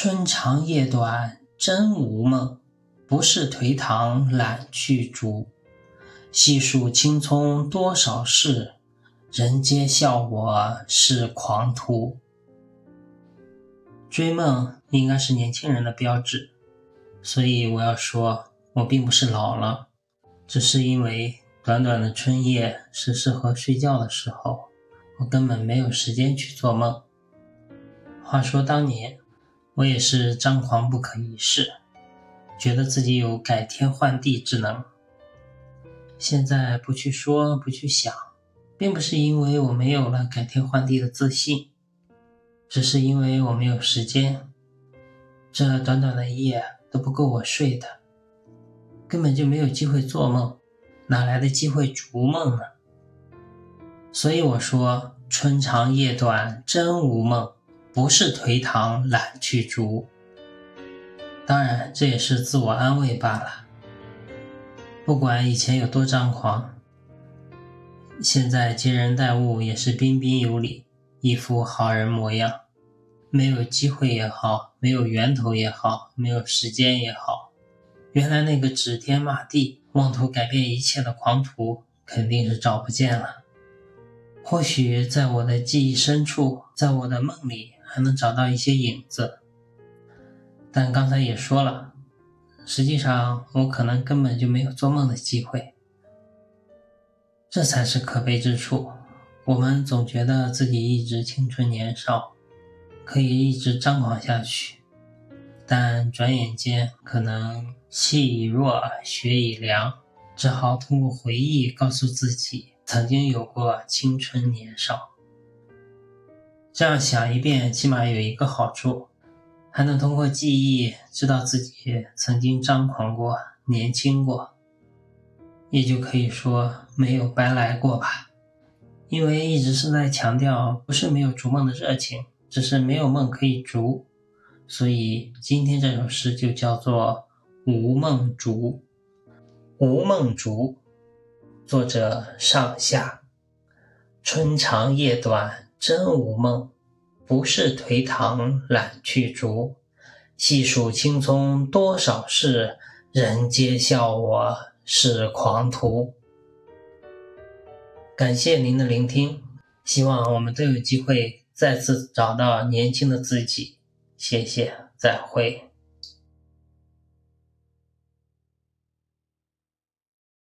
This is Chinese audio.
春长夜短真无梦，不是颓唐懒去逐。细数青葱多少事，人皆笑我是狂徒。追梦应该是年轻人的标志，所以我要说，我并不是老了，只是因为短短的春夜是适合睡觉的时候，我根本没有时间去做梦。话说当年，我也是张狂不可一世，觉得自己有改天换地之能。现在不去说，不去想，并不是因为我没有了改天换地的自信。只是因为我没有时间，这短短的一夜都不够我睡的，根本就没有机会做梦，哪来的机会逐梦呢？所以我说春长夜短真无梦，不是颓唐懒去逐。当然，这也是自我安慰罢了。不管以前有多张狂，现在接人待物也是彬彬有礼。一副好人模样，没有机会也好，没有源头也好，没有时间也好，原来那个指天骂地、妄图改变一切的狂徒肯定是找不见了。或许在我的记忆深处，在我的梦里还能找到一些影子，但刚才也说了，实际上我可能根本就没有做梦的机会，这才是可悲之处。我们总觉得自己一直青春年少，可以一直张狂下去，但转眼间可能气已弱，血已凉，只好通过回忆告诉自己曾经有过青春年少。这样想一遍，起码有一个好处，还能通过记忆知道自己曾经张狂过、年轻过，也就可以说没有白来过吧。因为一直是在强调，不是没有逐梦的热情，只是没有梦可以逐，所以今天这首诗就叫做《无梦逐》。无梦逐，作者上下。春长夜短真无梦，不是颓唐懒去逐。细数青葱多少事，人皆笑我是狂徒。感谢您的聆听，希望我们都有机会再次找到年轻的自己。谢谢，再会。